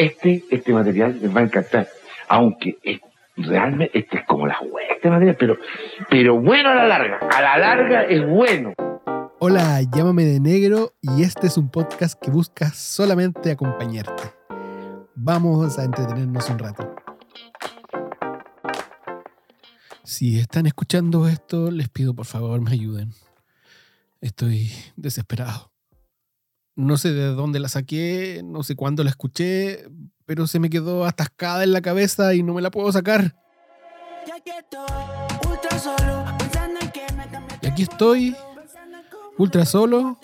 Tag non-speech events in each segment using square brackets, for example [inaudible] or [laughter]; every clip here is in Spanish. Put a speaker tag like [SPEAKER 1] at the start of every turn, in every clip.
[SPEAKER 1] este, este material les va a encantar. Aunque realmente este es como la hueá, este material, pero, pero bueno a la larga. A la larga es bueno.
[SPEAKER 2] Hola, llámame de negro y este es un podcast que busca solamente acompañarte. Vamos a entretenernos un rato. Si están escuchando esto, les pido por favor me ayuden. Estoy desesperado. No sé de dónde la saqué, no sé cuándo la escuché, pero se me quedó atascada en la cabeza y no me la puedo sacar. Y aquí estoy, ultra solo,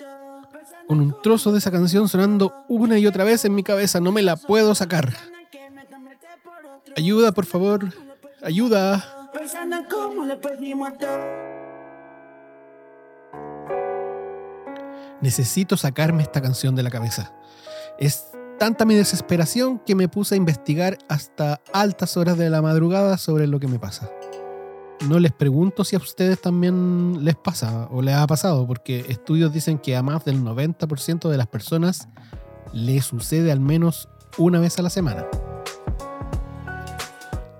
[SPEAKER 2] con un trozo de esa canción sonando una y otra vez en mi cabeza. No me la puedo sacar. Ayuda, por favor. Ayuda. Necesito sacarme esta canción de la cabeza. Es tanta mi desesperación que me puse a investigar hasta altas horas de la madrugada sobre lo que me pasa. No les pregunto si a ustedes también les pasa o les ha pasado, porque estudios dicen que a más del 90% de las personas le sucede al menos una vez a la semana.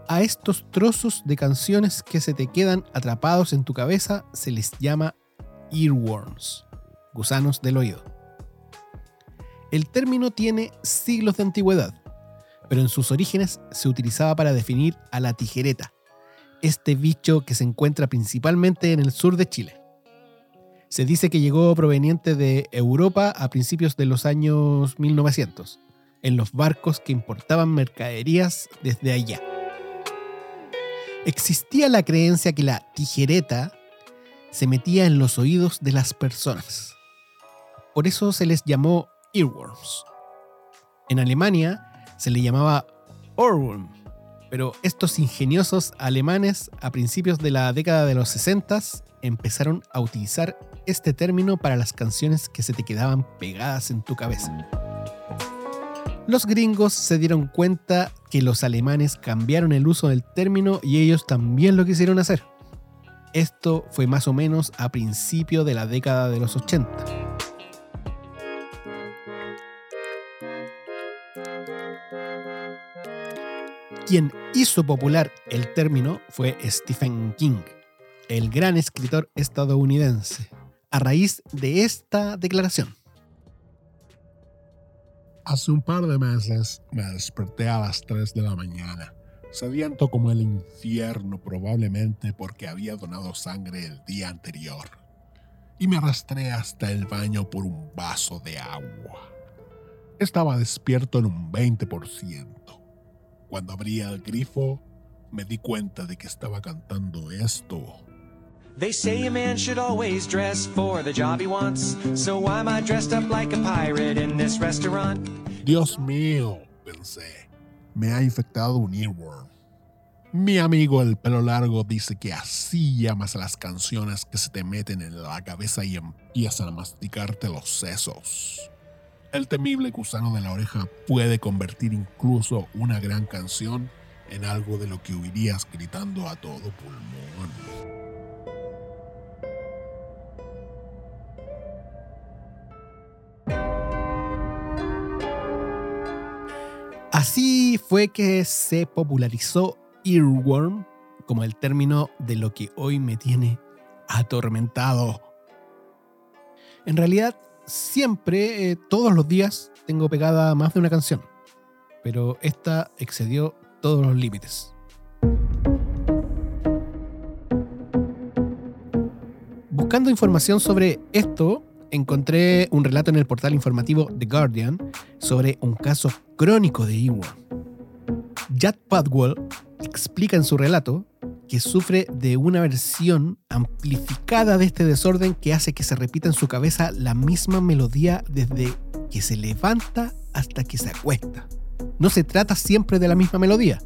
[SPEAKER 2] A estos trozos de canciones que se te quedan atrapados en tu cabeza se les llama earworms, gusanos del oído. El término tiene siglos de antigüedad, pero en sus orígenes se utilizaba para definir a la tijereta, este bicho que se encuentra principalmente en el sur de Chile. Se dice que llegó proveniente de Europa a principios de los años 1900, en los barcos que importaban mercaderías desde allá existía la creencia que la tijereta se metía en los oídos de las personas. Por eso se les llamó earworms. En Alemania se le llamaba Ohrwurm, pero estos ingeniosos alemanes a principios de la década de los 60 empezaron a utilizar este término para las canciones que se te quedaban pegadas en tu cabeza. Los gringos se dieron cuenta que los alemanes cambiaron el uso del término y ellos también lo quisieron hacer. Esto fue más o menos a principio de la década de los 80. Quien hizo popular el término fue Stephen King, el gran escritor estadounidense, a raíz de esta declaración.
[SPEAKER 3] Hace un par de meses me desperté a las 3 de la mañana, sediento como el infierno probablemente porque había donado sangre el día anterior, y me arrastré hasta el baño por un vaso de agua. Estaba despierto en un 20%. Cuando abrí el grifo, me di cuenta de que estaba cantando esto. They say a man should always dress for the job he wants. So why am I dressed up like a pirate in this restaurant? Dios mío, pensé. Me ha infectado un earworm. Mi amigo el pelo largo dice que así llamas a las canciones que se te meten en la cabeza y empiezan a masticarte los sesos. El temible gusano de la oreja puede convertir incluso una gran canción en algo de lo que huirías gritando a todo pulmón.
[SPEAKER 2] Así fue que se popularizó earworm como el término de lo que hoy me tiene atormentado. En realidad, siempre, eh, todos los días, tengo pegada más de una canción, pero esta excedió todos los límites. Buscando información sobre esto, encontré un relato en el portal informativo The Guardian sobre un caso crónico de Earworm. Jad Padwell explica en su relato que sufre de una versión amplificada de este desorden que hace que se repita en su cabeza la misma melodía desde que se levanta hasta que se acuesta. No se trata siempre de la misma melodía.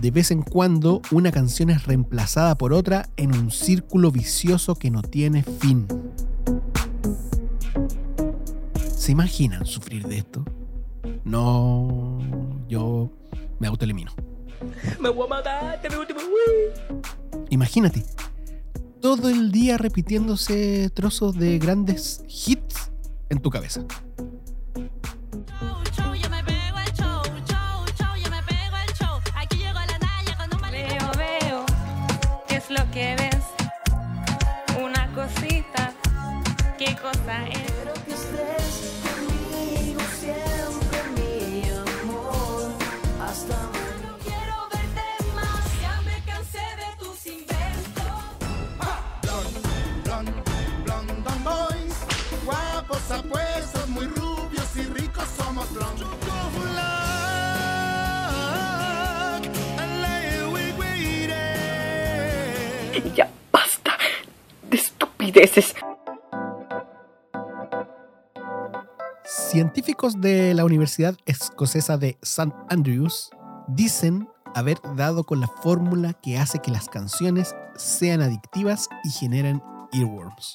[SPEAKER 2] De vez en cuando una canción es reemplazada por otra en un círculo vicioso que no tiene fin. ¿Se imaginan sufrir de esto? No, yo me autoelimino. Me voy a matar, te último. Uy. Imagínate, todo el día repitiéndose trozos de grandes hits en tu cabeza.
[SPEAKER 4] lo que ves. Una cosita, qué cosa es.
[SPEAKER 5] Muy rubios y ricos somos.
[SPEAKER 6] Ya basta de estupideces.
[SPEAKER 2] Científicos de la Universidad Escocesa de St. Andrews dicen haber dado con la fórmula que hace que las canciones sean adictivas y generen earworms.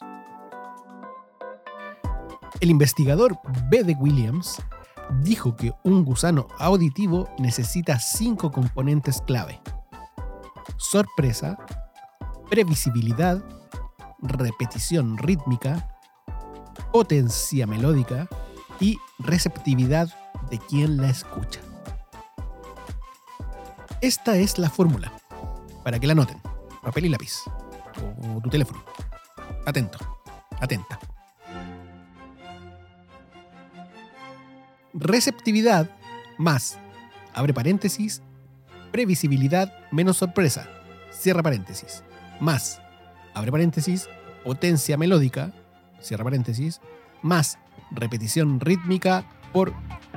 [SPEAKER 2] El investigador B. de Williams dijo que un gusano auditivo necesita cinco componentes clave. Sorpresa, previsibilidad, repetición rítmica, potencia melódica y receptividad de quien la escucha. Esta es la fórmula, para que la noten, papel y lápiz, o tu teléfono. Atento, atenta. Receptividad más, abre paréntesis, previsibilidad menos sorpresa, cierra paréntesis, más, abre paréntesis, potencia melódica, cierra paréntesis, más repetición rítmica por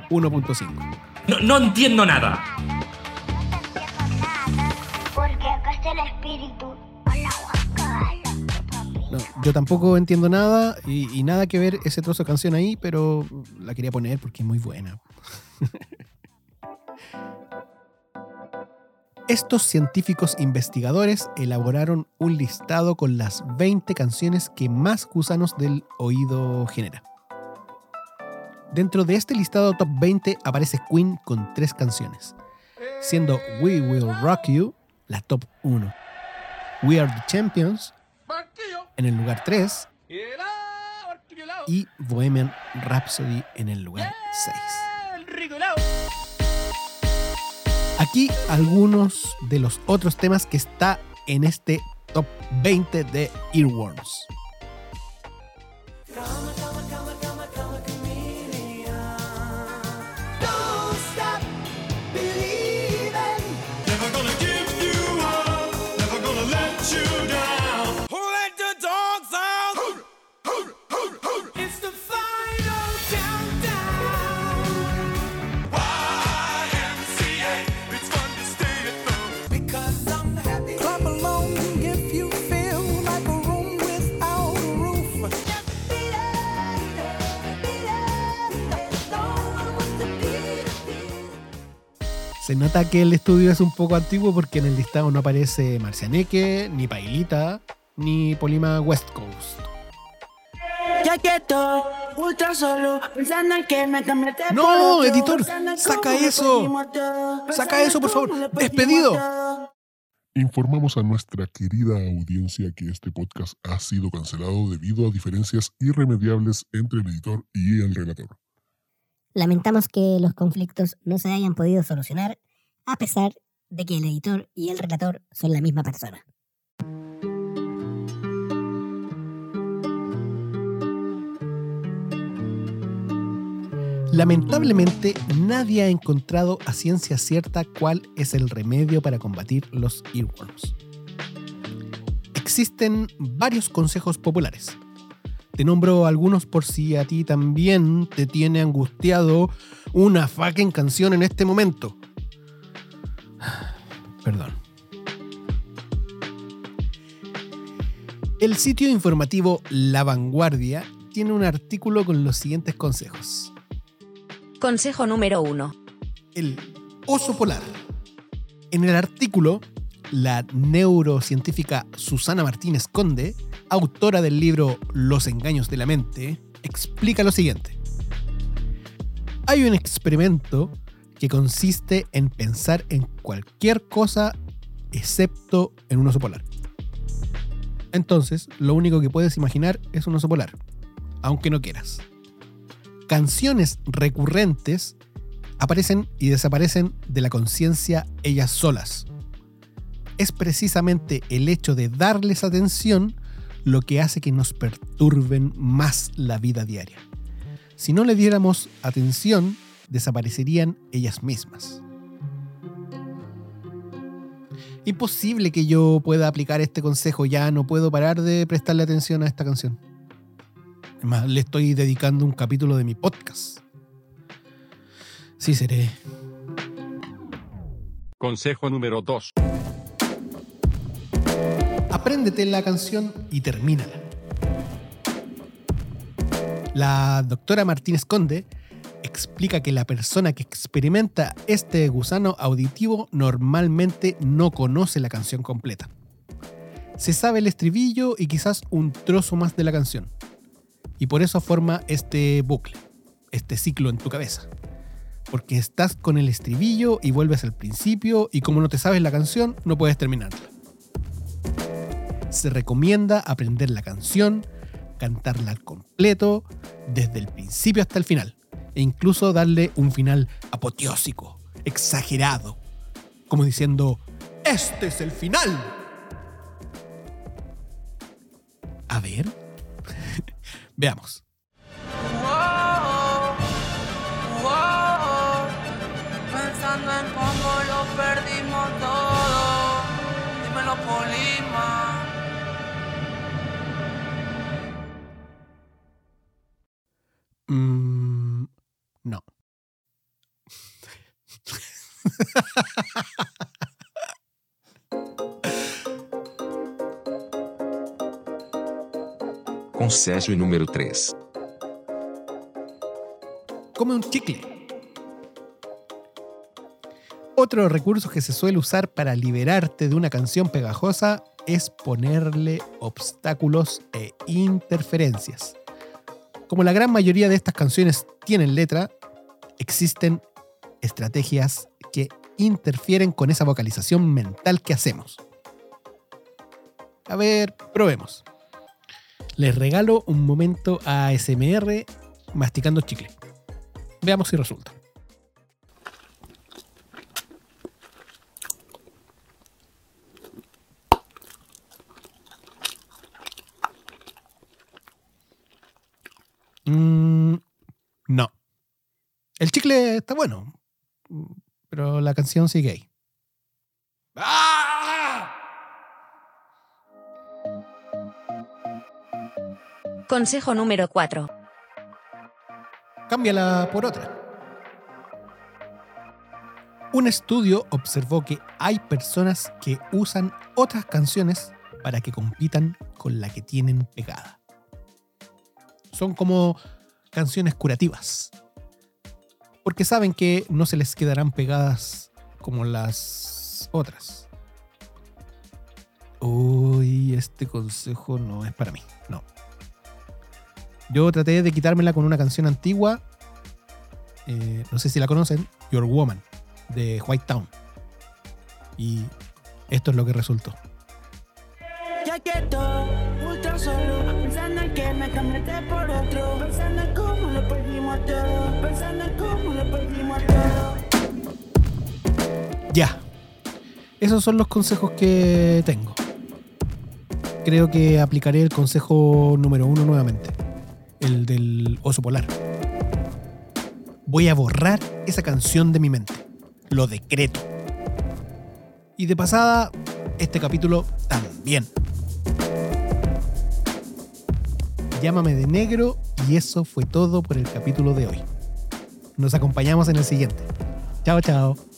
[SPEAKER 2] 1.5.
[SPEAKER 7] No, no entiendo nada.
[SPEAKER 2] Yo tampoco entiendo nada y, nada que ver ese trozo de canción ahí, pero la quería poner porque es muy buena. [laughs] Estos científicos investigadores elaboraron un listado con las 20 canciones que más gusanos del oído genera. Dentro de este listado top 20 aparece Queen con tres canciones, siendo We Will Rock You la top 1, We Are the Champions en el lugar 3 y Bohemian Rhapsody en el lugar 6. Aquí algunos de los otros temas que está en este top 20 de Earworms. Se nota que el estudio es un poco antiguo porque en el listado no aparece Marcianeque, ni Pailita, ni Polima West Coast.
[SPEAKER 8] Ya que estoy ultra solo, pensando en que me cambiaste
[SPEAKER 2] No,
[SPEAKER 8] por otro,
[SPEAKER 2] editor, saca eso. Saca eso, por favor. Despedido.
[SPEAKER 3] Informamos a nuestra querida audiencia que este podcast ha sido cancelado debido a diferencias irremediables entre el editor y el relator.
[SPEAKER 9] Lamentamos que los conflictos no se hayan podido solucionar, a pesar de que el editor y el relator son la misma persona.
[SPEAKER 2] Lamentablemente, nadie ha encontrado a ciencia cierta cuál es el remedio para combatir los earworms. Existen varios consejos populares. Te nombro algunos por si a ti también te tiene angustiado una fucking canción en este momento. [sighs] Perdón. El sitio informativo La Vanguardia tiene un artículo con los siguientes consejos.
[SPEAKER 10] Consejo número 1.
[SPEAKER 2] el oso polar. En el artículo, la neurocientífica Susana Martínez Conde, autora del libro Los engaños de la mente, explica lo siguiente. Hay un experimento que consiste en pensar en cualquier cosa excepto en un oso polar. Entonces, lo único que puedes imaginar es un oso polar, aunque no quieras canciones recurrentes aparecen y desaparecen de la conciencia ellas solas. Es precisamente el hecho de darles atención lo que hace que nos perturben más la vida diaria. Si no le diéramos atención, desaparecerían ellas mismas. Imposible que yo pueda aplicar este consejo, ya no puedo parar de prestarle atención a esta canción. Además, le estoy dedicando un capítulo de mi podcast. Sí seré.
[SPEAKER 11] Consejo número 2.
[SPEAKER 2] Apréndete la canción y termínala. La doctora Martínez Conde explica que la persona que experimenta este gusano auditivo normalmente no conoce la canción completa. Se sabe el estribillo y quizás un trozo más de la canción. Y por eso forma este bucle, este ciclo en tu cabeza. Porque estás con el estribillo y vuelves al principio y como no te sabes la canción, no puedes terminarla. Se recomienda aprender la canción, cantarla al completo, desde el principio hasta el final, e incluso darle un final apoteósico, exagerado, como diciendo, este es el final. A ver, [laughs] veamos. No.
[SPEAKER 11] Concésio número 3.
[SPEAKER 2] Come un chicle. Otro recurso que se suele usar para liberarte de una canción pegajosa es ponerle obstáculos e interferencias. Como la gran mayoría de estas canciones tienen letra, existen estrategias que interfieren con esa vocalización mental que hacemos. A ver, probemos. Les regalo un momento ASMR masticando chicle. Veamos si resulta. Mm, no. El chicle está bueno, pero la canción sigue ahí.
[SPEAKER 10] Consejo número 4.
[SPEAKER 2] Cámbiala por otra. Un estudio observó que hay personas que usan otras canciones para que compitan con la que tienen pegada. Son como canciones curativas. Porque saben que no se les quedarán pegadas como las otras. Uy, este consejo no es para mí. No. Yo traté de quitármela con una canción antigua. eh, no sé si la conocen. Your Woman, de White Town. Y esto es lo que resultó.
[SPEAKER 8] Solo, que me por otro, lo perdimos lo perdimos.
[SPEAKER 2] Ya. Esos son los consejos que tengo. Creo que aplicaré el consejo número uno nuevamente. El del oso polar. Voy a borrar esa canción de mi mente. Lo decreto. Y de pasada, este capítulo también. Llámame de negro y eso fue todo por el capítulo de hoy. Nos acompañamos en el siguiente. Chao, chao.